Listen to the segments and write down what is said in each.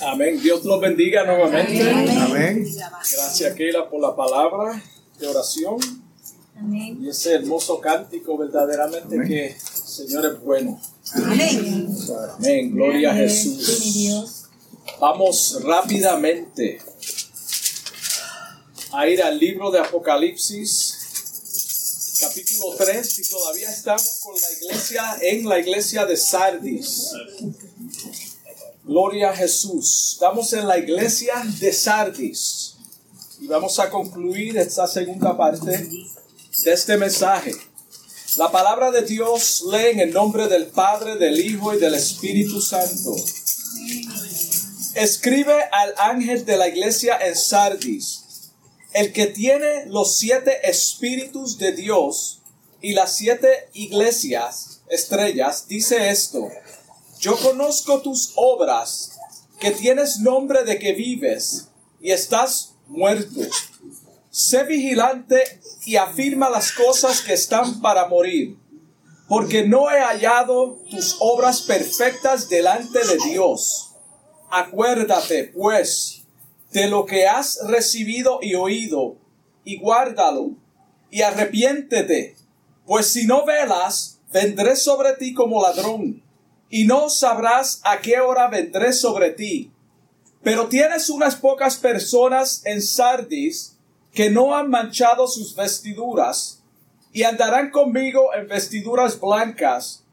Amén. Dios los bendiga nuevamente. Amén. Gracias, Keila, por la palabra de oración. Amén. Y ese hermoso cántico, verdaderamente que el Señor es bueno. Amén. Amén. Gloria a Jesús. Vamos rápidamente a ir al libro de Apocalipsis, capítulo 3, y todavía estamos con la iglesia en la iglesia de Sardis. Gloria a Jesús. Estamos en la iglesia de Sardis. Y vamos a concluir esta segunda parte de este mensaje. La palabra de Dios lee en el nombre del Padre, del Hijo y del Espíritu Santo. Escribe al ángel de la iglesia en Sardis, el que tiene los siete espíritus de Dios y las siete iglesias, estrellas, dice esto. Yo conozco tus obras, que tienes nombre de que vives y estás muerto. Sé vigilante y afirma las cosas que están para morir, porque no he hallado tus obras perfectas delante de Dios. Acuérdate, pues, de lo que has recibido y oído, y guárdalo, y arrepiéntete, pues si no velas, vendré sobre ti como ladrón, y no sabrás a qué hora vendré sobre ti. Pero tienes unas pocas personas en Sardis que no han manchado sus vestiduras, y andarán conmigo en vestiduras blancas,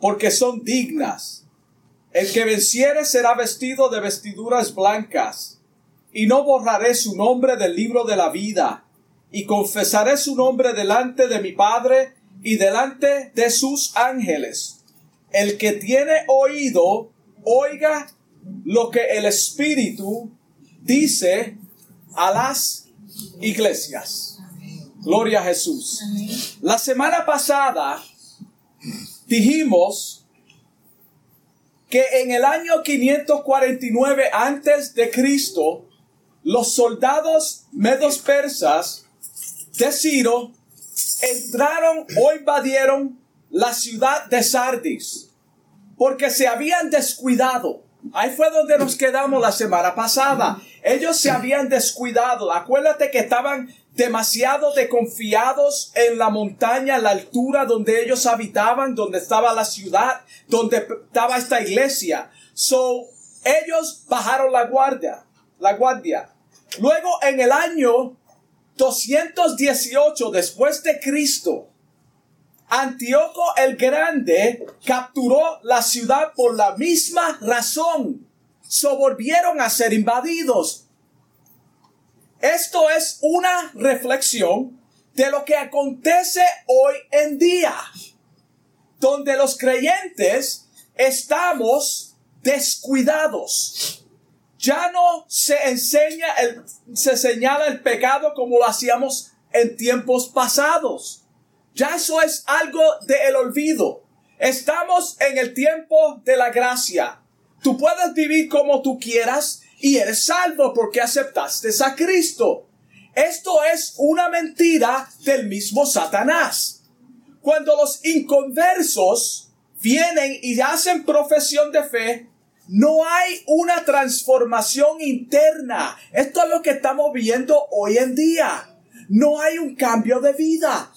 porque son dignas. El que venciere será vestido de vestiduras blancas, y no borraré su nombre del libro de la vida, y confesaré su nombre delante de mi Padre y delante de sus ángeles. El que tiene oído, oiga lo que el Espíritu dice a las iglesias. Gloria a Jesús. La semana pasada dijimos que en el año 549 antes de Cristo, los soldados medos persas de Ciro entraron o invadieron la ciudad de Sardis porque se habían descuidado. Ahí fue donde nos quedamos la semana pasada. Ellos se habían descuidado. Acuérdate que estaban demasiado desconfiados en la montaña, la altura donde ellos habitaban, donde estaba la ciudad, donde estaba esta iglesia. So, ellos bajaron la guardia, la guardia. Luego, en el año 218 después de Cristo, Antíoco el Grande capturó la ciudad por la misma razón. So volvieron a ser invadidos. Esto es una reflexión de lo que acontece hoy en día, donde los creyentes estamos descuidados. Ya no se enseña el, se señala el pecado como lo hacíamos en tiempos pasados. Ya eso es algo del olvido. Estamos en el tiempo de la gracia. Tú puedes vivir como tú quieras y eres salvo porque aceptaste a Cristo. Esto es una mentira del mismo Satanás. Cuando los inconversos vienen y hacen profesión de fe, no hay una transformación interna. Esto es lo que estamos viendo hoy en día. No hay un cambio de vida.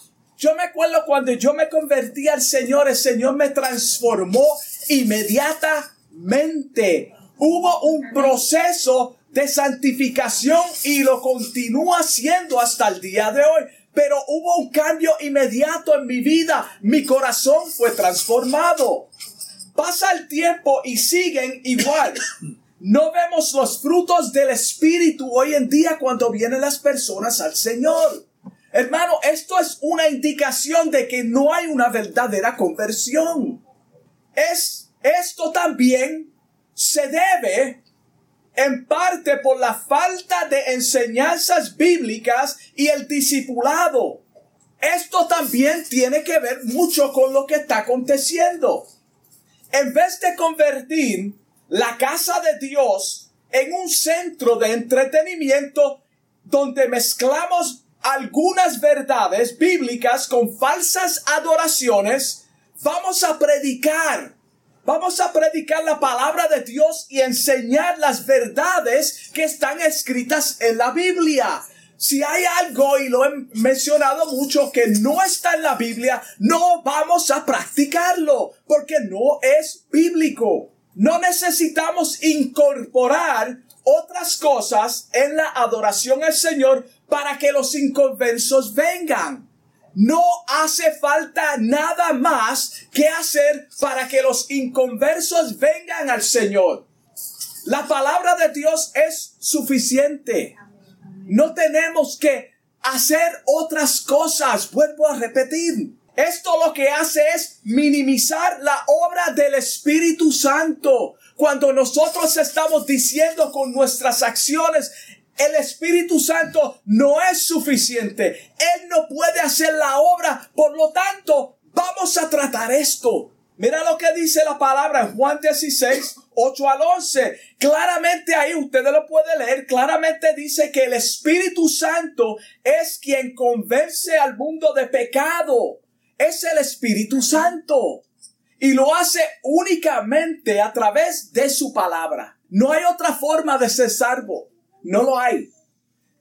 Yo me acuerdo cuando yo me convertí al Señor, el Señor me transformó inmediatamente. Hubo un proceso de santificación y lo continúa haciendo hasta el día de hoy. Pero hubo un cambio inmediato en mi vida. Mi corazón fue transformado. Pasa el tiempo y siguen igual. No vemos los frutos del Espíritu hoy en día cuando vienen las personas al Señor. Hermano, esto es una indicación de que no hay una verdadera conversión. Es, esto también se debe en parte por la falta de enseñanzas bíblicas y el discipulado. Esto también tiene que ver mucho con lo que está aconteciendo. En vez de convertir la casa de Dios en un centro de entretenimiento donde mezclamos algunas verdades bíblicas con falsas adoraciones, vamos a predicar Vamos a predicar la palabra de Dios y enseñar las verdades que están escritas en la Biblia. Si hay algo, y lo he mencionado mucho, que no está en la Biblia, no vamos a practicarlo, porque no es bíblico. No necesitamos incorporar otras cosas en la adoración al Señor para que los inconversos vengan. No hace falta nada más que hacer para que los inconversos vengan al Señor. La palabra de Dios es suficiente. No tenemos que hacer otras cosas. Vuelvo a repetir. Esto lo que hace es minimizar la obra del Espíritu Santo. Cuando nosotros estamos diciendo con nuestras acciones, el Espíritu Santo no es suficiente. Él no puede hacer la obra. Por lo tanto, vamos a tratar esto. Mira lo que dice la palabra en Juan 16, 8 al 11. Claramente ahí, ustedes lo pueden leer, claramente dice que el Espíritu Santo es quien convence al mundo de pecado. Es el Espíritu Santo. Y lo hace únicamente a través de su palabra. No hay otra forma de ser salvo. No lo hay.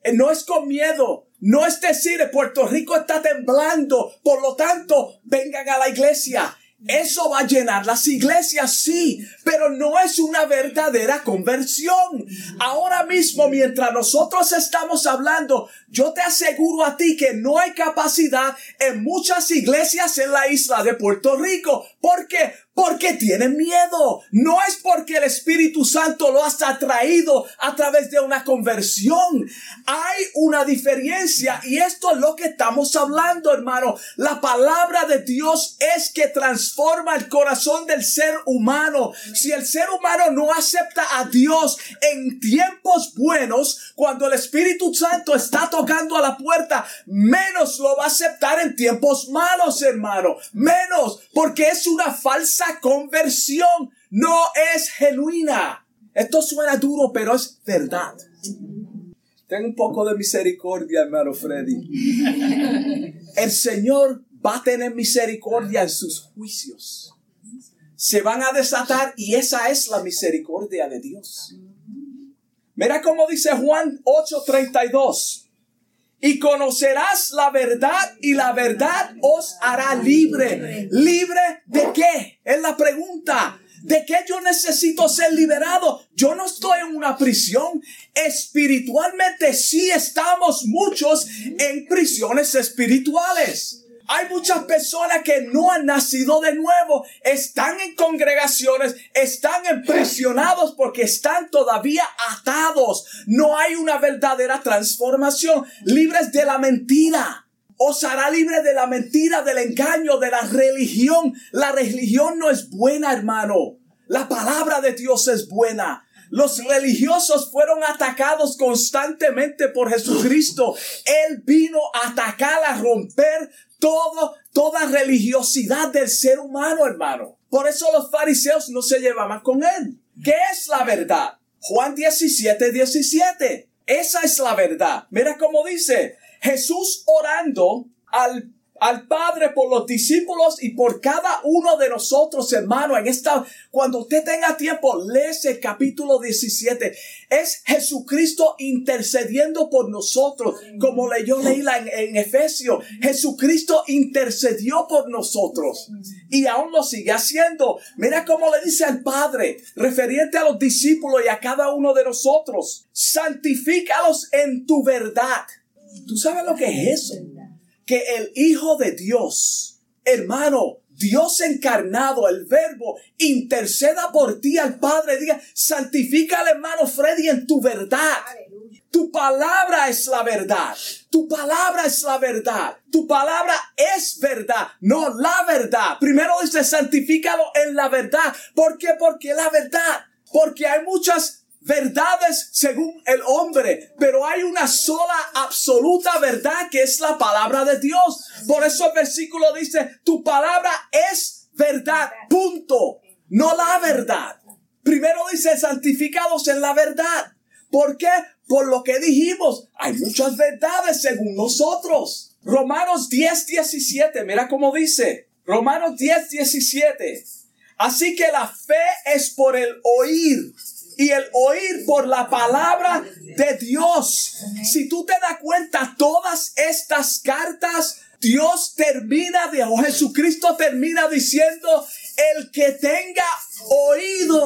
Eh, no es con miedo. No es decir, Puerto Rico está temblando. Por lo tanto, vengan a la iglesia. Eso va a llenar las iglesias, sí, pero no es una verdadera conversión. Ahora mismo, mientras nosotros estamos hablando, yo te aseguro a ti que no hay capacidad en muchas iglesias en la isla de Puerto Rico. ¿Por qué? Porque tienen miedo. No es porque el Espíritu Santo lo has atraído a través de una conversión. Hay una diferencia y esto es lo que estamos hablando, hermano. La palabra de Dios es que transforma el corazón del ser humano. Si el ser humano no acepta a Dios en tiempos buenos, cuando el Espíritu Santo está tocando a la puerta, menos lo va a aceptar en tiempos malos, hermano. Menos, porque es una falsa conversión no es genuina. Esto suena duro, pero es verdad. Ten un poco de misericordia, hermano Freddy. El Señor va a tener misericordia en sus juicios. Se van a desatar y esa es la misericordia de Dios. Mira cómo dice Juan 8:32 y conocerás la verdad y la verdad os hará libre. ¿Libre de qué? Es la pregunta. ¿De qué yo necesito ser liberado? Yo no estoy en una prisión. Espiritualmente sí estamos muchos en prisiones espirituales. Hay muchas personas que no han nacido de nuevo, están en congregaciones, están impresionados porque están todavía atados. No hay una verdadera transformación, libres de la mentira. Os hará libre de la mentira, del engaño, de la religión. La religión no es buena, hermano. La palabra de Dios es buena. Los religiosos fueron atacados constantemente por Jesucristo. Él vino a atacar, a romper todo, toda religiosidad del ser humano, hermano. Por eso los fariseos no se llevaban con él. ¿Qué es la verdad? Juan 17, 17. Esa es la verdad. Mira cómo dice Jesús orando al al Padre por los discípulos y por cada uno de nosotros, hermano, en esta, cuando usted tenga tiempo, léese el capítulo 17. Es Jesucristo intercediendo por nosotros, como leyó Leila en, en Efesios. Jesucristo intercedió por nosotros y aún lo sigue haciendo. Mira cómo le dice al Padre, referente a los discípulos y a cada uno de nosotros, santifícalos en tu verdad. ¿Tú sabes lo que es eso? Que el Hijo de Dios, hermano, Dios encarnado, el verbo, interceda por ti al Padre, diga, santifica al hermano Freddy en tu verdad. Tu palabra es la verdad. Tu palabra es la verdad. Tu palabra es verdad, no la verdad. Primero dice, santifícalo en la verdad. ¿Por qué? Porque la verdad. Porque hay muchas verdades según el hombre, pero hay una sola absoluta verdad que es la palabra de Dios. Por eso el versículo dice, tu palabra es verdad, punto, no la verdad. Primero dice, santificados en la verdad. ¿Por qué? Por lo que dijimos, hay muchas verdades según nosotros. Romanos 10, 17, mira cómo dice. Romanos 10, 17. Así que la fe es por el oír y el oír por la palabra de Dios. Si tú te das cuenta, todas estas cartas, Dios termina de, o Jesucristo termina diciendo, el que tenga oído,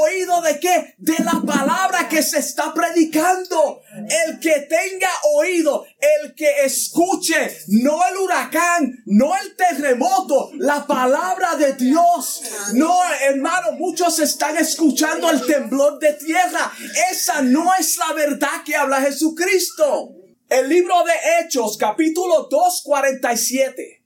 oído de qué? De la palabra que se está predicando. El que tenga oído, el que escuche, no el huracán, no el terremoto, la palabra de Dios. No, hermano, muchos están escuchando el temblor de tierra. Esa no es la verdad que habla Jesucristo. El libro de Hechos, capítulo 2, 47.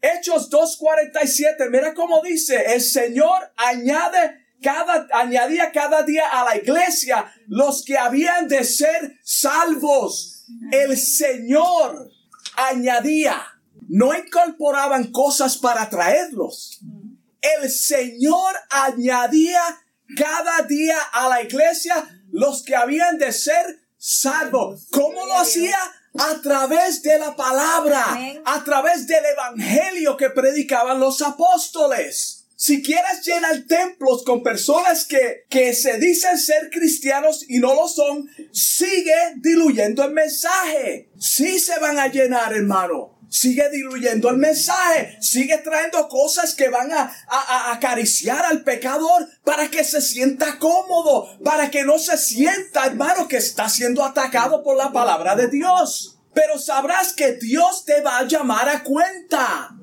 Hechos 2.47, mira cómo dice, el Señor añade cada, añadía cada día a la iglesia los que habían de ser salvos. El Señor añadía, no incorporaban cosas para traerlos. El Señor añadía cada día a la iglesia los que habían de ser salvos. ¿Cómo lo hacía? A través de la palabra, a través del evangelio que predicaban los apóstoles. Si quieres llenar templos con personas que, que se dicen ser cristianos y no lo son, sigue diluyendo el mensaje. Sí se van a llenar, hermano. Sigue diluyendo el mensaje, sigue trayendo cosas que van a, a, acariciar al pecador para que se sienta cómodo, para que no se sienta, hermano, que está siendo atacado por la palabra de Dios. Pero sabrás que Dios te va a llamar a cuenta.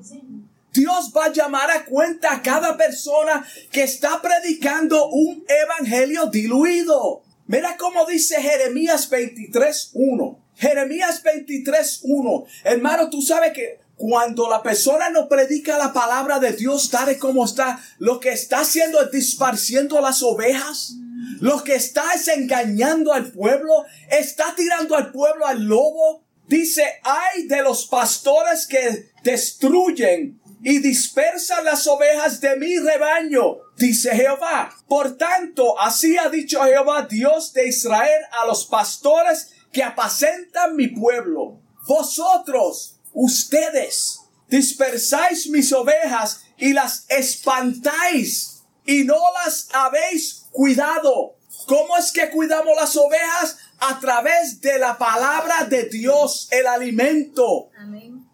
Dios va a llamar a cuenta a cada persona que está predicando un evangelio diluido. Mira cómo dice Jeremías 23.1. Jeremías 23.1. Hermano, tú sabes que cuando la persona no predica la palabra de Dios tal como está, lo que está haciendo es disparciendo las ovejas. Lo que está es engañando al pueblo. Está tirando al pueblo al lobo. Dice, hay de los pastores que destruyen y dispersan las ovejas de mi rebaño, dice Jehová. Por tanto, así ha dicho Jehová, Dios de Israel, a los pastores que apacentan mi pueblo. Vosotros, ustedes, dispersáis mis ovejas y las espantáis y no las habéis cuidado. ¿Cómo es que cuidamos las ovejas? A través de la palabra de Dios, el alimento. Amén.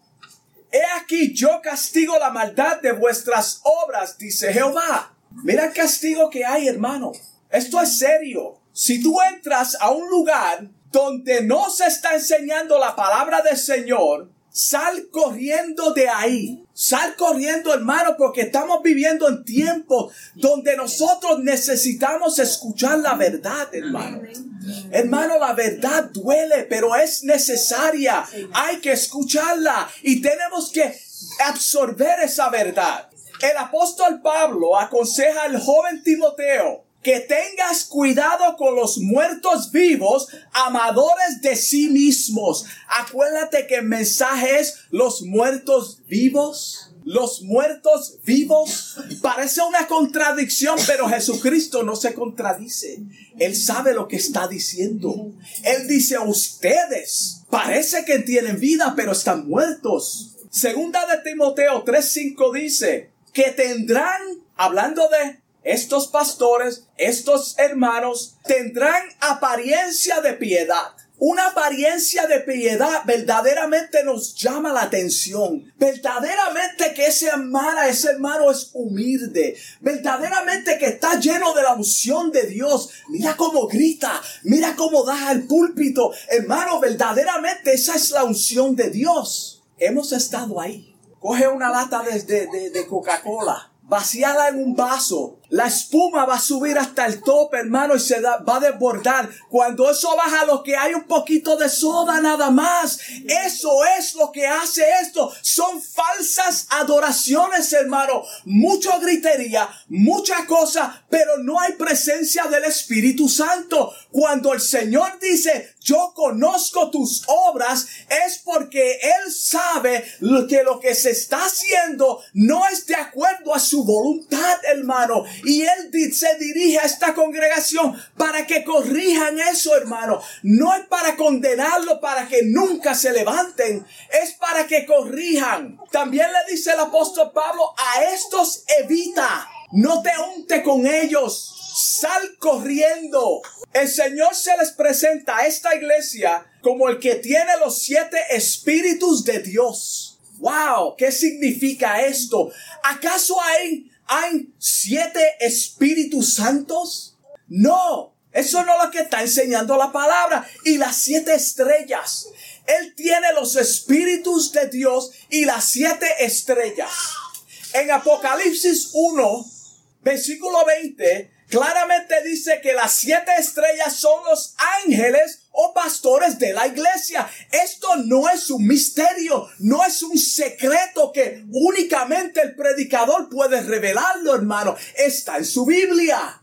He aquí yo castigo la maldad de vuestras obras, dice Jehová. Mira el castigo que hay, hermano. Esto es serio. Si tú entras a un lugar donde no se está enseñando la palabra del Señor, sal corriendo de ahí. Sal corriendo, hermano, porque estamos viviendo en tiempos donde nosotros necesitamos escuchar la verdad, hermano. Hermano, la verdad duele, pero es necesaria. Hay que escucharla y tenemos que absorber esa verdad. El apóstol Pablo aconseja al joven Timoteo que tengas cuidado con los muertos vivos, amadores de sí mismos. Acuérdate que el mensaje es los muertos vivos. Los muertos vivos. Parece una contradicción, pero Jesucristo no se contradice. Él sabe lo que está diciendo. Él dice, ustedes parece que tienen vida, pero están muertos. Segunda de Timoteo 3.5 dice que tendrán, hablando de estos pastores, estos hermanos, tendrán apariencia de piedad. Una apariencia de piedad verdaderamente nos llama la atención. Verdaderamente que ese hermano, ese hermano es humilde. Verdaderamente que está lleno de la unción de Dios. Mira cómo grita. Mira cómo da al púlpito. Hermano, verdaderamente esa es la unción de Dios. Hemos estado ahí. Coge una lata de, de, de Coca-Cola. Vaciada en un vaso la espuma va a subir hasta el tope, hermano, y se va a desbordar. Cuando eso baja, lo que hay un poquito de soda nada más. Eso es lo que hace esto. Son falsas adoraciones, hermano. Mucha gritería, mucha cosa, pero no hay presencia del Espíritu Santo. Cuando el Señor dice, yo conozco tus obras, es porque Él sabe que lo que se está haciendo no es de acuerdo a su voluntad, hermano. Y Él se dirige a esta congregación para que corrijan eso, hermano. No es para condenarlo, para que nunca se levanten. Es para que corrijan. También le dice el apóstol Pablo, a estos evita. No te unte con ellos. Sal corriendo. El Señor se les presenta a esta iglesia como el que tiene los siete espíritus de Dios. Wow, ¿qué significa esto? ¿Acaso hay, hay siete espíritus santos? No, eso no es lo que está enseñando la palabra. Y las siete estrellas. Él tiene los espíritus de Dios y las siete estrellas. En Apocalipsis 1, versículo 20, claramente dice que las siete estrellas son los ángeles o pastores de la iglesia. Esto no es un misterio, no es un secreto que únicamente el predicador puede revelarlo, hermano. Está en su Biblia.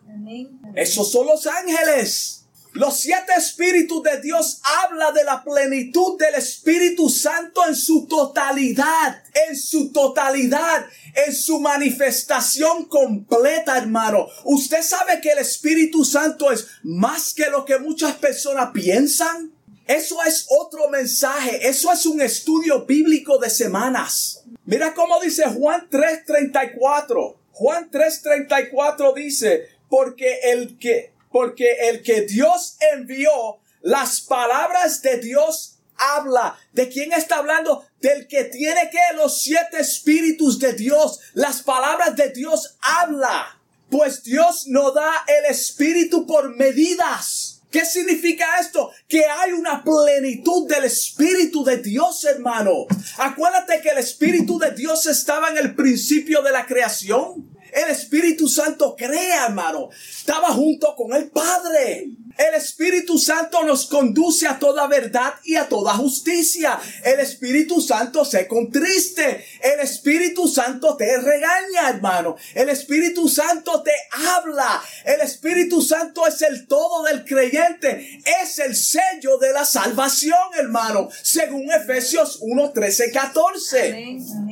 Esos son los ángeles. Los siete espíritus de Dios habla de la plenitud del Espíritu Santo en su totalidad, en su totalidad, en su manifestación completa, hermano. Usted sabe que el Espíritu Santo es más que lo que muchas personas piensan. Eso es otro mensaje, eso es un estudio bíblico de semanas. Mira cómo dice Juan 3:34. Juan 3:34 dice, porque el que porque el que Dios envió, las palabras de Dios habla. ¿De quién está hablando? Del que tiene que los siete espíritus de Dios. Las palabras de Dios habla. Pues Dios no da el espíritu por medidas. ¿Qué significa esto? Que hay una plenitud del Espíritu de Dios, hermano. Acuérdate que el Espíritu de Dios estaba en el principio de la creación. El Espíritu Santo crea, hermano. Estaba junto con el Padre. El Espíritu Santo nos conduce a toda verdad y a toda justicia. El Espíritu Santo se contriste. El Espíritu Santo te regaña, hermano. El Espíritu Santo te habla. El Espíritu Santo es el todo del creyente. Es el sello de la salvación, hermano. Según Efesios 1, 13, 14. Amén, amén.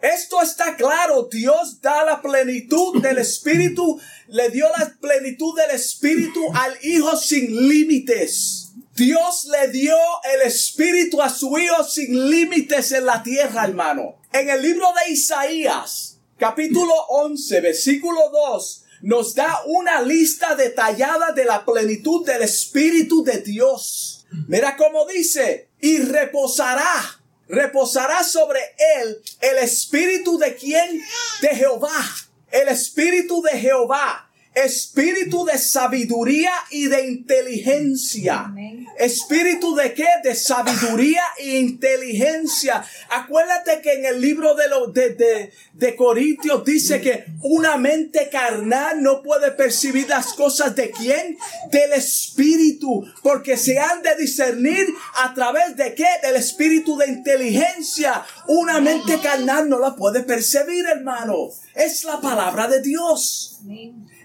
Esto está claro. Dios da la plenitud del Espíritu, le dio la plenitud del Espíritu al Hijo sin límites. Dios le dio el Espíritu a su Hijo sin límites en la tierra, hermano. En el libro de Isaías, capítulo 11, versículo 2, nos da una lista detallada de la plenitud del Espíritu de Dios. Mira cómo dice, y reposará reposará sobre él el espíritu de quién? De Jehová. El espíritu de Jehová espíritu de sabiduría y de inteligencia. Espíritu de qué? De sabiduría e inteligencia. Acuérdate que en el libro de, los de, de, Corintios dice que una mente carnal no puede percibir las cosas de quién? Del espíritu, porque se han de discernir a través de qué? Del espíritu de inteligencia. Una mente carnal no la puede percibir, hermano. Es la palabra de Dios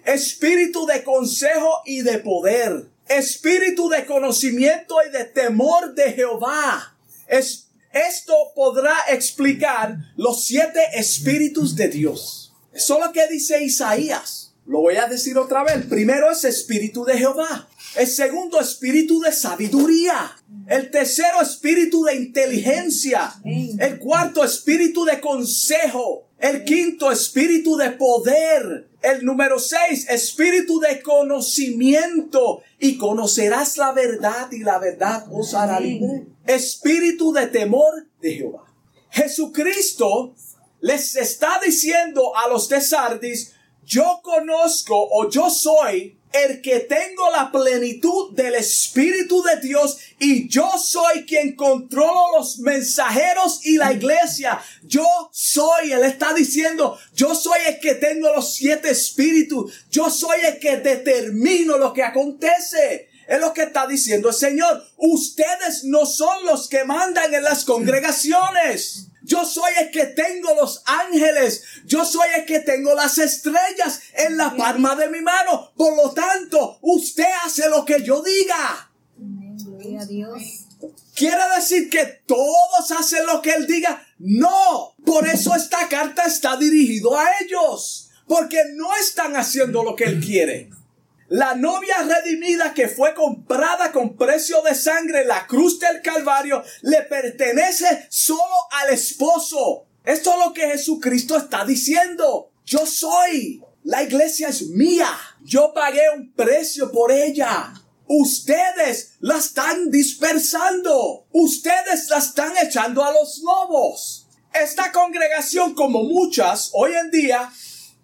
espíritu de consejo y de poder, espíritu de conocimiento y de temor de Jehová. Es, esto podrá explicar los siete espíritus de Dios. Eso es lo que dice Isaías. Lo voy a decir otra vez. Primero es espíritu de Jehová. El segundo espíritu de sabiduría. El tercero espíritu de inteligencia. El cuarto espíritu de consejo. El quinto espíritu de poder. El número seis, espíritu de conocimiento. Y conocerás la verdad y la verdad os hará libre. Espíritu de temor de Jehová. Jesucristo les está diciendo a los de Sardis, yo conozco o yo soy el que tengo la plenitud del Espíritu de Dios y yo soy quien controlo los mensajeros y la iglesia. Yo soy, él está diciendo, yo soy el que tengo los siete espíritus. Yo soy el que determino lo que acontece. Es lo que está diciendo el Señor. Ustedes no son los que mandan en las congregaciones. Yo soy el que tengo los ángeles. Yo soy el que tengo las estrellas en la palma de mi mano. Por lo tanto, usted hace lo que yo diga. ¿Quiere decir que todos hacen lo que Él diga? No. Por eso esta carta está dirigida a ellos. Porque no están haciendo lo que Él quiere. La novia redimida que fue comprada con precio de sangre en la cruz del Calvario le pertenece solo al esposo. Esto es lo que Jesucristo está diciendo. Yo soy. La iglesia es mía. Yo pagué un precio por ella. Ustedes la están dispersando. Ustedes la están echando a los lobos. Esta congregación, como muchas hoy en día,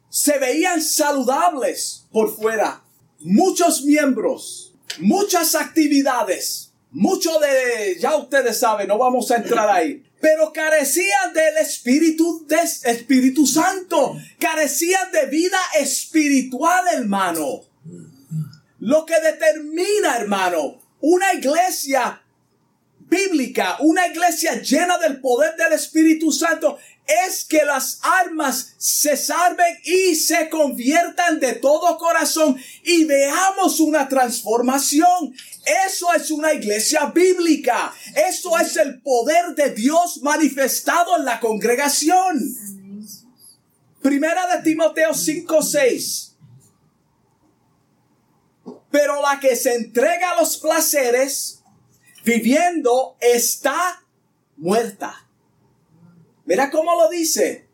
se veían saludables por fuera. Muchos miembros, muchas actividades, mucho de, ya ustedes saben, no vamos a entrar ahí. Pero carecían del Espíritu, de Espíritu Santo. Carecían de vida espiritual, hermano. Lo que determina, hermano, una iglesia bíblica, una iglesia llena del poder del Espíritu Santo, es que las almas se salven y se conviertan de todo corazón y veamos una transformación. Eso es una iglesia bíblica. Eso es el poder de Dios manifestado en la congregación. Primera de Timoteo 5, 6. Pero la que se entrega a los placeres, viviendo, está muerta. Mira cómo lo dice.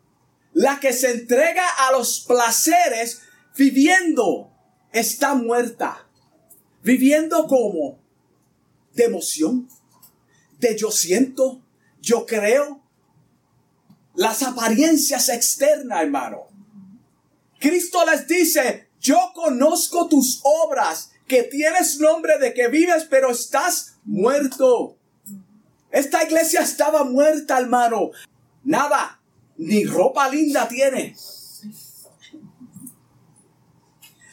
La que se entrega a los placeres, viviendo, está muerta. Viviendo como de emoción, de yo siento, yo creo. Las apariencias externas, hermano. Cristo les dice, yo conozco tus obras, que tienes nombre de que vives, pero estás muerto. Esta iglesia estaba muerta, hermano. Nada, ni ropa linda tiene.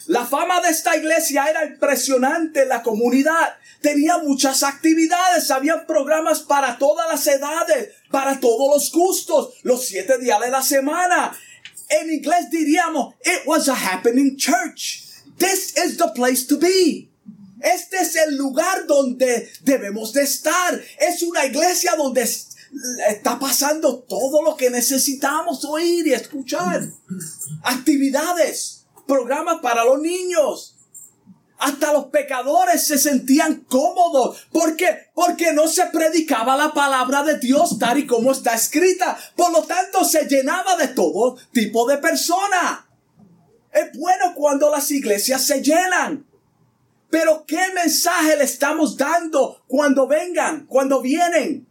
La fama de esta iglesia era impresionante en la comunidad. Tenía muchas actividades, había programas para todas las edades, para todos los gustos, los siete días de la semana. En inglés diríamos, it was a happening church. This is the place to be. Este es el lugar donde debemos de estar. Es una iglesia donde está pasando todo lo que necesitamos oír y escuchar. Actividades, programas para los niños. Hasta los pecadores se sentían cómodos. ¿Por qué? Porque no se predicaba la palabra de Dios tal y como está escrita. Por lo tanto, se llenaba de todo tipo de persona. Es bueno cuando las iglesias se llenan. Pero ¿qué mensaje le estamos dando cuando vengan, cuando vienen?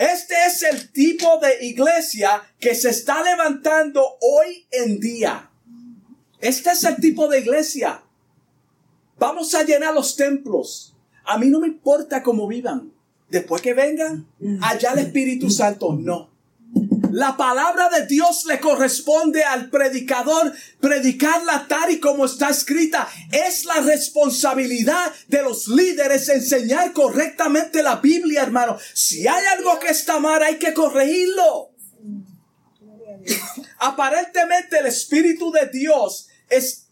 Este es el tipo de iglesia que se está levantando hoy en día. Este es el tipo de iglesia. Vamos a llenar los templos. A mí no me importa cómo vivan. Después que vengan, allá el Espíritu Santo no. La palabra de Dios le corresponde al predicador predicarla tal y como está escrita. Es la responsabilidad de los líderes enseñar correctamente la Biblia, hermano. Si hay algo que está mal, hay que corregirlo. Aparentemente el Espíritu de Dios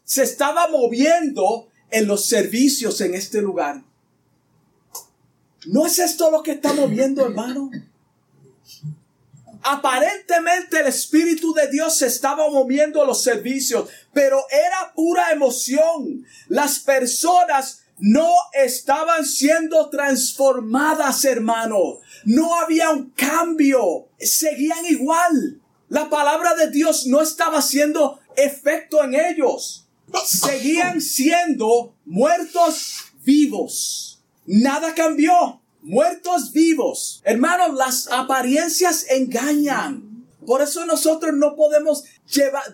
se estaba moviendo en los servicios en este lugar. ¿No es esto lo que está moviendo, hermano? Aparentemente el Espíritu de Dios se estaba moviendo los servicios, pero era pura emoción. Las personas no estaban siendo transformadas, hermano. No había un cambio. Seguían igual. La palabra de Dios no estaba haciendo efecto en ellos. Seguían siendo muertos vivos. Nada cambió muertos vivos. Hermanos, las apariencias engañan. Por eso nosotros no podemos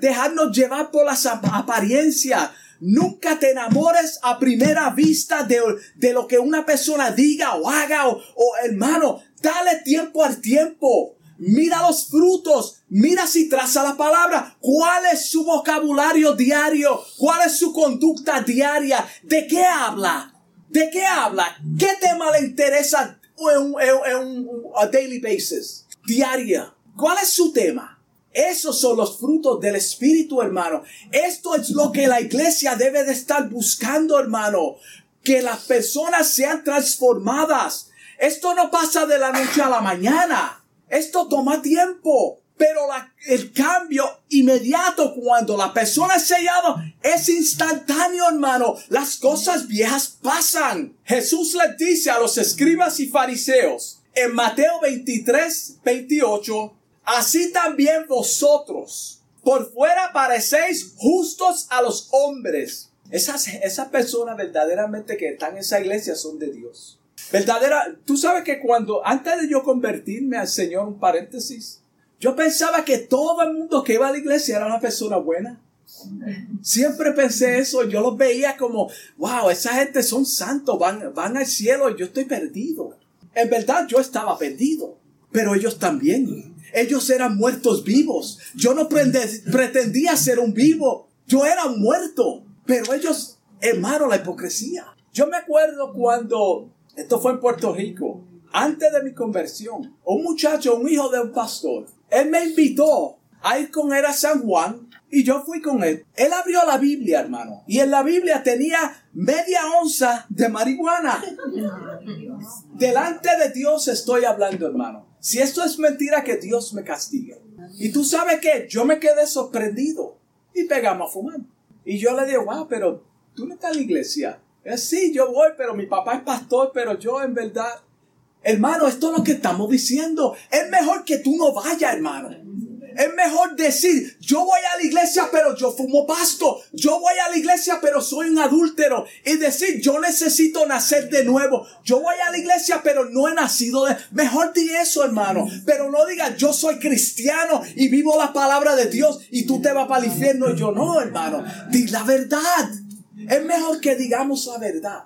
dejarnos llevar por las apariencias. Nunca te enamores a primera vista de, de lo que una persona diga o haga. O, o hermano, dale tiempo al tiempo. Mira los frutos. Mira si traza la palabra. ¿Cuál es su vocabulario diario? ¿Cuál es su conducta diaria? ¿De qué habla? ¿De qué habla? ¿Qué tema le interesa en un, daily basis? Diaria. ¿Cuál es su tema? Esos son los frutos del Espíritu, hermano. Esto es lo que la iglesia debe de estar buscando, hermano. Que las personas sean transformadas. Esto no pasa de la noche a la mañana. Esto toma tiempo. Pero el cambio inmediato cuando la persona es sellada es instantáneo, hermano. Las cosas viejas pasan. Jesús les dice a los escribas y fariseos en Mateo 23, 28, así también vosotros, Por fuera parecéis justos a los hombres. Esas, esas personas verdaderamente que están en esa iglesia son de Dios. Verdadera, tú sabes que cuando, antes de yo convertirme al Señor, un paréntesis, yo pensaba que todo el mundo que iba a la iglesia era una persona buena. Siempre pensé eso, yo los veía como, wow, esa gente son santos, van, van al cielo y yo estoy perdido. En verdad yo estaba perdido, pero ellos también. Ellos eran muertos vivos. Yo no pretendía ser un vivo, yo era muerto. Pero ellos, hermano, la hipocresía. Yo me acuerdo cuando, esto fue en Puerto Rico, antes de mi conversión, un muchacho, un hijo de un pastor, él me invitó a ir con él a San Juan y yo fui con él. Él abrió la Biblia, hermano. Y en la Biblia tenía media onza de marihuana. Delante de Dios estoy hablando, hermano. Si esto es mentira, que Dios me castigue. Y tú sabes que yo me quedé sorprendido. Y pegamos a fumar. Y yo le digo, wow, pero tú no estás en la iglesia. Es sí, yo voy, pero mi papá es pastor, pero yo en verdad. Hermano, esto es lo que estamos diciendo. Es mejor que tú no vayas, hermano. Es mejor decir, yo voy a la iglesia, pero yo fumo pasto. Yo voy a la iglesia, pero soy un adúltero. Y decir, yo necesito nacer de nuevo. Yo voy a la iglesia, pero no he nacido de... Mejor di eso, hermano. Pero no diga, yo soy cristiano y vivo la palabra de Dios y tú te vas para el infierno yo no, hermano. Di la verdad. Es mejor que digamos la verdad.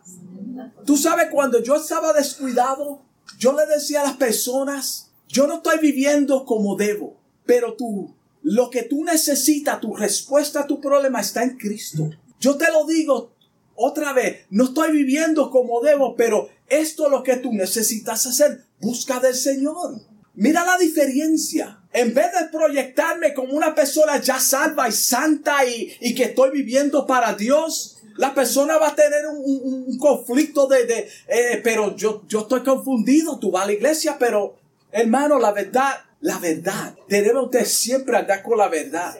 Tú sabes, cuando yo estaba descuidado, yo le decía a las personas, yo no estoy viviendo como debo. Pero tú, lo que tú necesitas, tu respuesta a tu problema está en Cristo. Yo te lo digo otra vez, no estoy viviendo como debo, pero esto es lo que tú necesitas hacer. Busca del Señor. Mira la diferencia. En vez de proyectarme como una persona ya salva y santa y, que estoy viviendo para Dios, la persona va a tener un, conflicto de, de eh, pero yo, yo estoy confundido. Tú vas a la iglesia, pero hermano, la verdad, la verdad. Debemos de siempre andar con la verdad.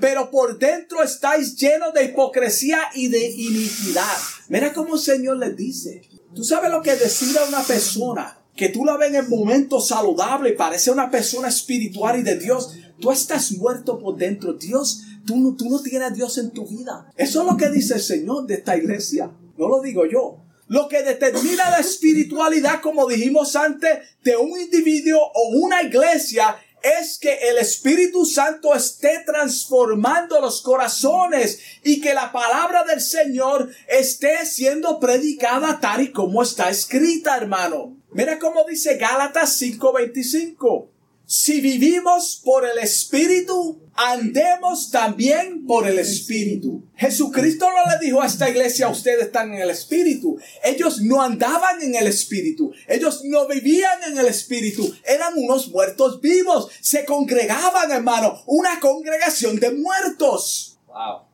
Pero por dentro estáis llenos de hipocresía y de iniquidad. Mira cómo el Señor les dice. Tú sabes lo que decir a una persona que tú la ves en el momento saludable y parece una persona espiritual y de Dios. Tú estás muerto por dentro. Dios, tú no, tú no tienes a Dios en tu vida. Eso es lo que dice el Señor de esta iglesia. No lo digo yo. Lo que determina la espiritualidad, como dijimos antes, de un individuo o una iglesia es que el Espíritu Santo esté transformando los corazones y que la palabra del Señor esté siendo predicada tal y como está escrita, hermano. Mira cómo dice Gálatas 5:25 si vivimos por el Espíritu, andemos también por el Espíritu. Jesucristo no le dijo a esta iglesia, ustedes están en el Espíritu. Ellos no andaban en el Espíritu. Ellos no vivían en el Espíritu. Eran unos muertos vivos. Se congregaban, hermano. Una congregación de muertos.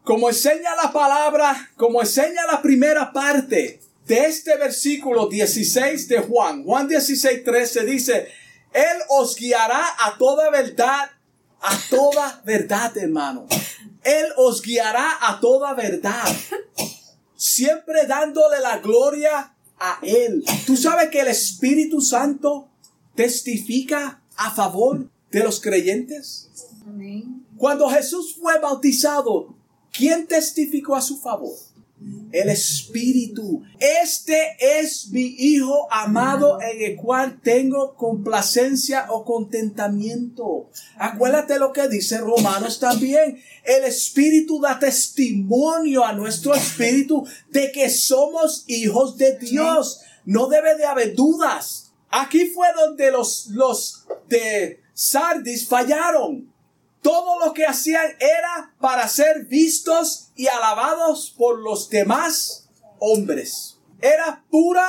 Como enseña la palabra, como enseña la primera parte de este versículo 16 de Juan. Juan 16, 13 dice, él os guiará a toda verdad, a toda verdad, hermano. Él os guiará a toda verdad. Siempre dándole la gloria a Él. Tú sabes que el Espíritu Santo testifica a favor de los creyentes. Cuando Jesús fue bautizado, ¿quién testificó a su favor? El Espíritu. Este es mi Hijo amado en el cual tengo complacencia o contentamiento. Acuérdate lo que dice Romanos también. El Espíritu da testimonio a nuestro Espíritu de que somos hijos de Dios. No debe de haber dudas. Aquí fue donde los, los de Sardis fallaron. Todo lo que hacían era para ser vistos y alabados por los demás hombres. Era pura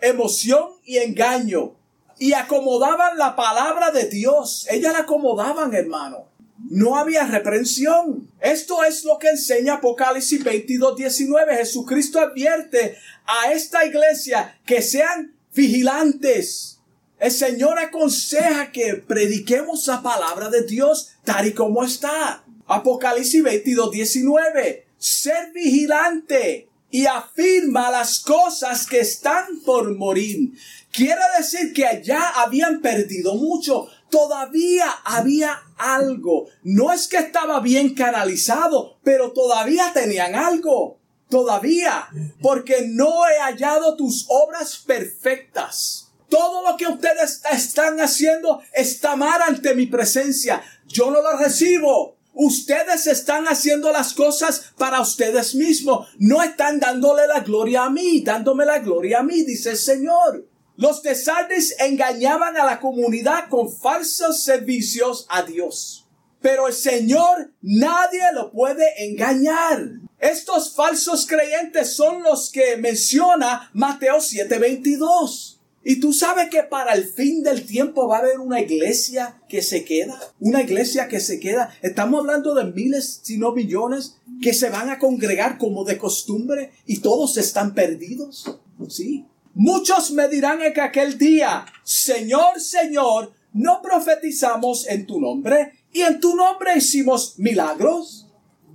emoción y engaño. Y acomodaban la palabra de Dios. Ellas la acomodaban, hermano. No había reprensión. Esto es lo que enseña Apocalipsis 22, 19. Jesucristo advierte a esta iglesia que sean vigilantes el Señor aconseja que prediquemos la palabra de Dios tal y como está. Apocalipsis 22, 19. Ser vigilante y afirma las cosas que están por morir. Quiere decir que allá habían perdido mucho. todavía había algo. No es que estaba bien canalizado, pero todavía tenían algo. Todavía. Porque no he hallado tus obras perfectas. Todo lo que ustedes están haciendo está mal ante mi presencia. Yo no lo recibo. Ustedes están haciendo las cosas para ustedes mismos. No están dándole la gloria a mí, dándome la gloria a mí, dice el Señor. Los de Sardis engañaban a la comunidad con falsos servicios a Dios. Pero el Señor nadie lo puede engañar. Estos falsos creyentes son los que menciona Mateo 7:22. Y tú sabes que para el fin del tiempo va a haber una iglesia que se queda. Una iglesia que se queda. Estamos hablando de miles, si no millones, que se van a congregar como de costumbre y todos están perdidos. Sí. Muchos me dirán en aquel día, Señor, Señor, ¿no profetizamos en tu nombre? ¿Y en tu nombre hicimos milagros?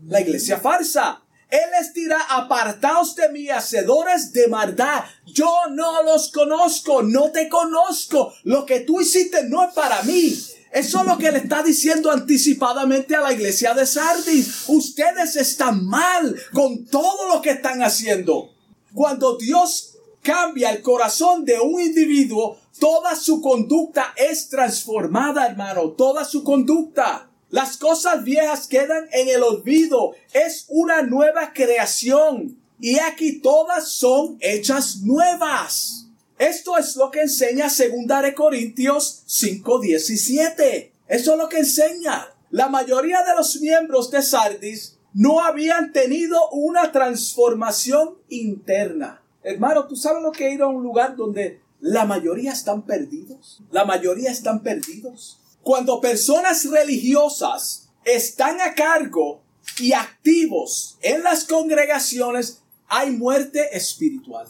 La iglesia falsa. Él les dirá, apartaos de mí, hacedores de maldad. Yo no los conozco, no te conozco. Lo que tú hiciste no es para mí. Eso es lo que le está diciendo anticipadamente a la iglesia de Sardis. Ustedes están mal con todo lo que están haciendo. Cuando Dios cambia el corazón de un individuo, toda su conducta es transformada, hermano, toda su conducta. Las cosas viejas quedan en el olvido. Es una nueva creación. Y aquí todas son hechas nuevas. Esto es lo que enseña 2 de Corintios 5:17. Eso es lo que enseña. La mayoría de los miembros de Sardis no habían tenido una transformación interna. Hermano, ¿tú sabes lo que ir a un lugar donde la mayoría están perdidos? La mayoría están perdidos. Cuando personas religiosas están a cargo y activos en las congregaciones, hay muerte espiritual.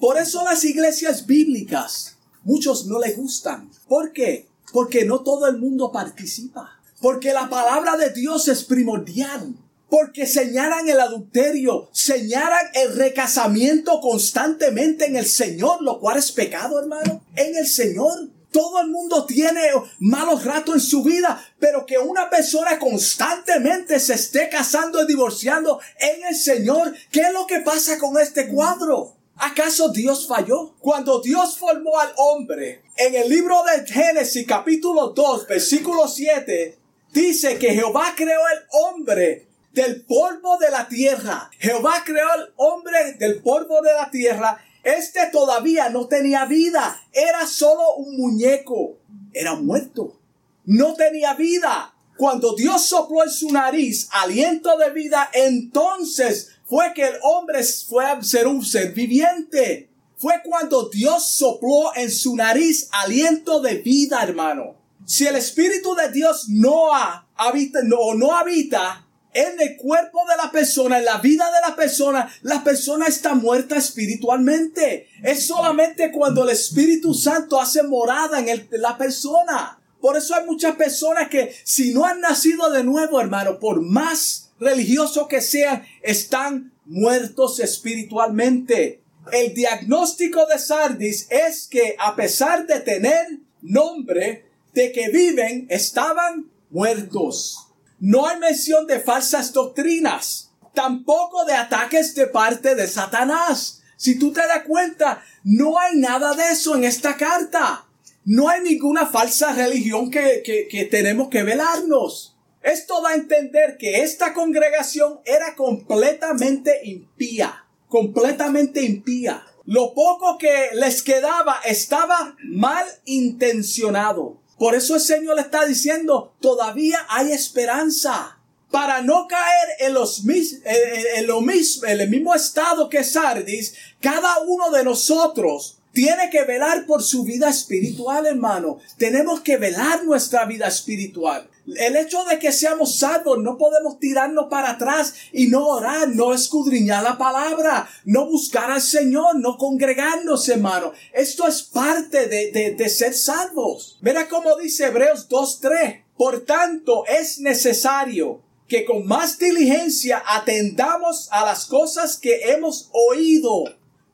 Por eso las iglesias bíblicas, muchos no les gustan. ¿Por qué? Porque no todo el mundo participa. Porque la palabra de Dios es primordial porque señalan el adulterio, señalan el recasamiento constantemente en el Señor, lo cual es pecado, hermano, en el Señor. Todo el mundo tiene malos ratos en su vida, pero que una persona constantemente se esté casando y divorciando en el Señor, ¿qué es lo que pasa con este cuadro? ¿Acaso Dios falló? Cuando Dios formó al hombre, en el libro de Génesis capítulo 2, versículo 7, dice que Jehová creó el hombre del polvo de la tierra. Jehová creó al hombre del polvo de la tierra. Este todavía no tenía vida. Era solo un muñeco. Era muerto. No tenía vida. Cuando Dios sopló en su nariz aliento de vida, entonces fue que el hombre fue a ser un ser viviente. Fue cuando Dios sopló en su nariz aliento de vida, hermano. Si el Espíritu de Dios no habita, no, no habita, en el cuerpo de la persona, en la vida de la persona, la persona está muerta espiritualmente. Es solamente cuando el Espíritu Santo hace morada en, la persona. Por eso hay muchas personas que si no han nacido de nuevo, hermano, por más religioso que sean, están muertos espiritualmente. El diagnóstico de Sardis es que a pesar de tener nombre de que viven, estaban muertos. No hay mención de falsas doctrinas, tampoco de ataques de parte de Satanás. Si tú te das cuenta, no hay nada de eso en esta carta. No hay ninguna falsa religión que, que, tenemos que velarnos. Esto da a entender que esta congregación era completamente impía, completamente impía. Lo poco que les quedaba estaba mal intencionado. Por eso el Señor le está diciendo, todavía hay esperanza. Para no caer en, los, en, lo mismo, en el mismo estado que Sardis, cada uno de nosotros tiene que velar por su vida espiritual, hermano. Tenemos que velar nuestra vida espiritual. El hecho de que seamos salvos, no podemos tirarnos para atrás y no orar, no escudriñar la palabra, no buscar al Señor, no congregarnos, hermano. Esto es parte de, de, ser salvos. Mira cómo dice Hebreos 2.3. Por tanto, es necesario que con más diligencia atendamos a las cosas que hemos oído,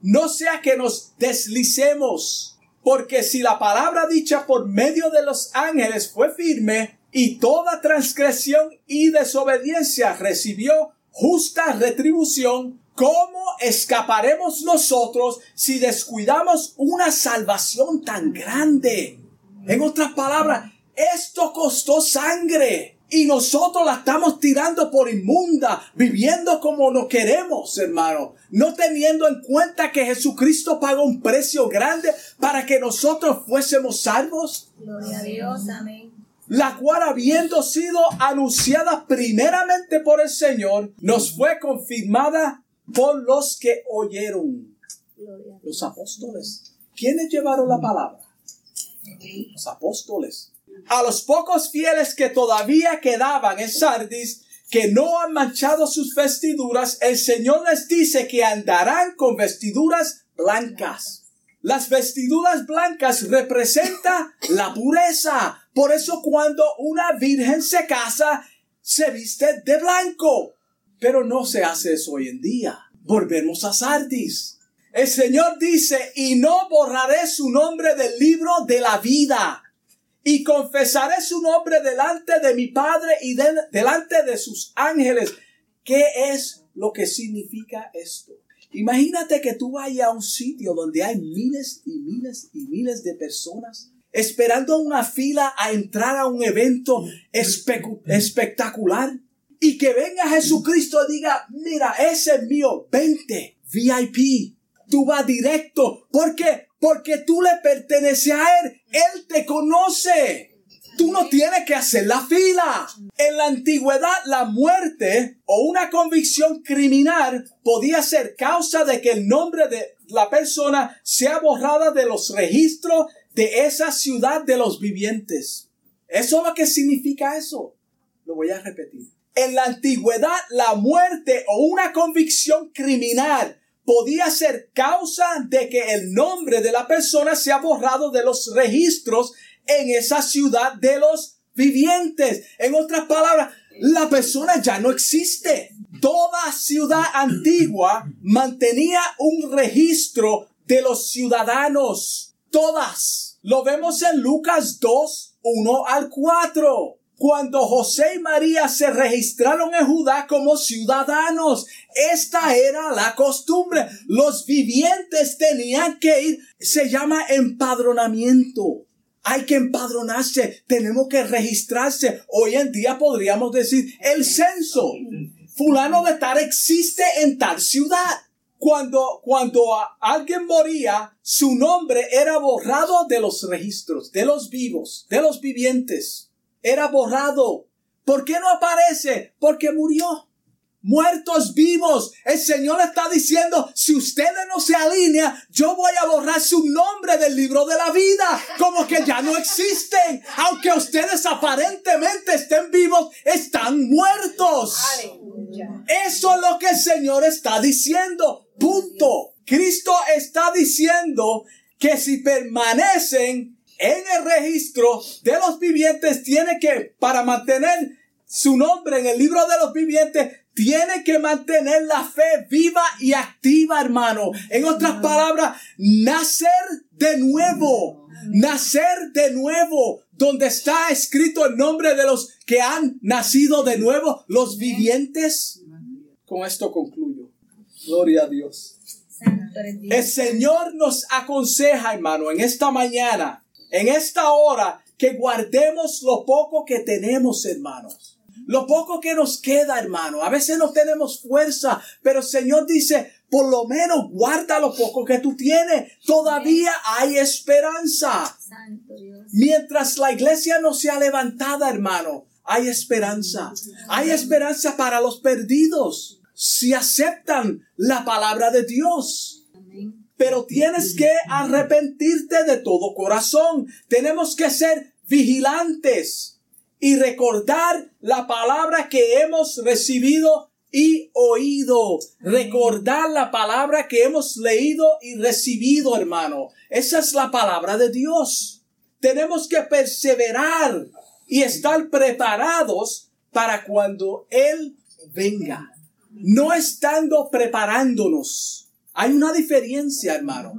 no sea que nos deslicemos Porque si la palabra dicha por medio de los ángeles fue firme y toda transgresión y desobediencia recibió justa retribución, ¿cómo escaparemos nosotros si descuidamos una salvación tan grande? En otras palabras, esto costó sangre. Y nosotros la estamos tirando por inmunda, viviendo como no queremos, hermano. No teniendo en cuenta que Jesucristo pagó un precio grande para que nosotros fuésemos salvos. Gloria a Dios, amén. La cual habiendo sido anunciada primeramente por el Señor, nos fue confirmada por los que oyeron. Los apóstoles. ¿Quiénes llevaron la palabra? Los apóstoles. A los pocos fieles que todavía quedaban en Sardis, que no han manchado sus vestiduras, el Señor les dice que andarán con vestiduras blancas. Las vestiduras blancas representan la pureza. Por eso cuando una virgen se casa, se viste de blanco. Pero no se hace eso hoy en día. Volvemos a Sardis. El Señor dice, y no borraré su nombre del libro de la vida. Y confesaré su nombre delante de mi Padre y de- delante de sus ángeles. ¿Qué es lo que significa esto? Imagínate que tú vayas a un sitio donde hay miles y miles y miles de personas esperando una fila a entrar a un evento espectacular y que venga Jesucristo y diga, mira, ese es mío, 20 VIP. Tú vas directo. ¿Por qué? Porque tú le perteneces a Él. Él te conoce. Tú no tienes que hacer la fila. En la antigüedad, la muerte o una convicción criminal podía ser causa de que el nombre de la persona sea borrada de los registros de esa ciudad de los vivientes. ¿Eso es lo que significa eso? Lo voy a repetir. En la antigüedad, la muerte o una convicción criminal podía ser causa de que el nombre de la persona sea borrado de los registros en esa ciudad de los vivientes. En otras palabras, la persona ya no existe. Toda ciudad antigua mantenía un registro de los ciudadanos. Todas. Lo vemos en Lucas 2, 1 al 4. Cuando José y María se registraron en Judá como ciudadanos, esta era la costumbre. Los vivientes tenían que ir, se llama empadronamiento. Hay que empadronarse, tenemos que registrarse. Hoy en día podríamos decir el censo. Fulano de tal existe en tal ciudad. Cuando, cuando a- alguien moría, su nombre era borrado de los registros, de los vivos, de los vivientes. Era borrado. ¿Por qué no aparece? Porque murió. Muertos vivos. El Señor está diciendo, si ustedes no se alinean, yo voy a borrar su nombre del libro de la vida. Como que ya no existen. Aunque ustedes aparentemente estén vivos, están muertos. Eso es lo que el Señor está diciendo. Punto. Cristo está diciendo que si permanecen en el registro de los vivientes, tiene que, para mantener su nombre en el libro de los vivientes, tiene que mantener la fe viva y activa, hermano. En otras palabras, nacer de nuevo. Nacer de nuevo. Donde está escrito el nombre de los que han nacido de nuevo, los vivientes. Con esto concluyo. Gloria a Dios. El Señor nos aconseja, hermano, en esta mañana, en esta hora, que guardemos lo poco que tenemos, hermanos. Lo poco que nos queda, hermano. A veces no tenemos fuerza, pero el Señor dice, por lo menos guarda lo poco que tú tienes. Todavía hay esperanza. Mientras la iglesia no sea levantada, hermano, hay esperanza. Hay esperanza para los perdidos. Si aceptan la palabra de Dios. Pero tienes que arrepentirte de todo corazón. Tenemos que ser vigilantes y recordar la palabra que hemos recibido y oído. Recordar la palabra que hemos leído y recibido, hermano. Esa es la palabra de Dios. Tenemos que perseverar y estar preparados para cuando Él venga. No estando preparándonos. Hay una diferencia, hermano.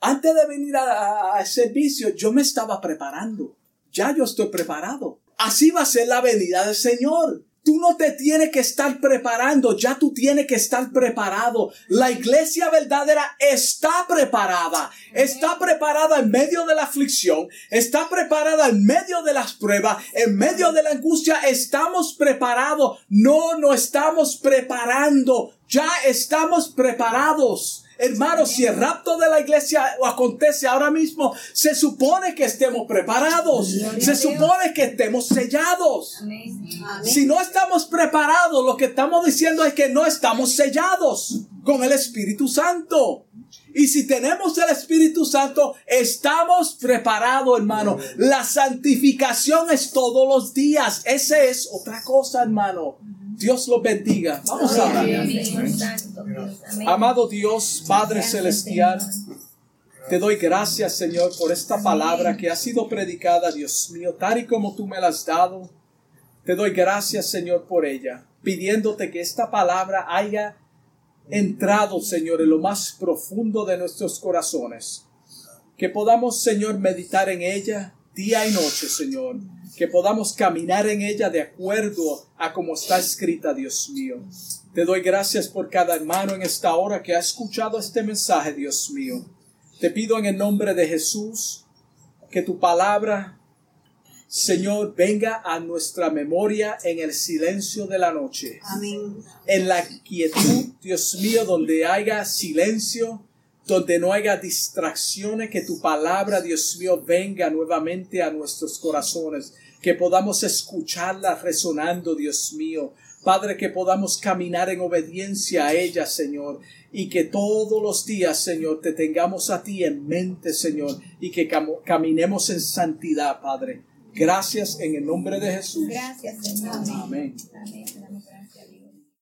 antes de venir a- al servicio, yo me estaba preparando. Ya yo estoy preparado. Así va a ser la venida del Señor. Tú no te tienes que estar preparando, ya tú tienes que estar preparado. La iglesia verdadera está preparada. Está preparada en medio de la aflicción, está preparada en medio de las pruebas, en medio de la angustia. Estamos preparados. No, no estamos preparando. Ya estamos preparados. Hermanos, si el rapto de la iglesia acontece ahora mismo, se supone que estemos preparados. Se supone que estemos sellados. Si no estamos preparados, lo que estamos diciendo es que no estamos sellados con el Espíritu Santo. Y si tenemos el Espíritu Santo, estamos preparados, hermano. La santificación es todos los días. Esa es otra cosa, hermano. Dios los bendiga. Vamos a orar. Amado Dios, Padre Celestial, te doy gracias, Señor, por esta palabra que ha sido predicada, Dios mío, tal y como tú me la has dado. Te doy gracias, Señor, por ella, pidiéndote que esta palabra haya entrado, Señor, en lo más profundo de nuestros corazones. Que podamos, Señor, meditar en ella día y noche, Señor. Que podamos caminar en ella de acuerdo a como está escrita, Dios mío. Te doy gracias por cada hermano en esta hora que ha escuchado este mensaje, Dios mío. Te pido en el nombre de Jesús que tu palabra, Señor, venga a nuestra memoria en el silencio de la noche Amén. en la quietud, Dios mío, donde haya silencio, donde no haya distracciones, que tu palabra, Dios mío, venga nuevamente a nuestros corazones, que podamos escucharla resonando, Dios mío. Padre, que podamos caminar en obediencia a ella, Señor, y que todos los días, Señor, te tengamos a ti en mente, Señor, y que cam- caminemos en santidad, Padre. Gracias en el nombre de Jesús. Gracias, Señor. Amén. Amén.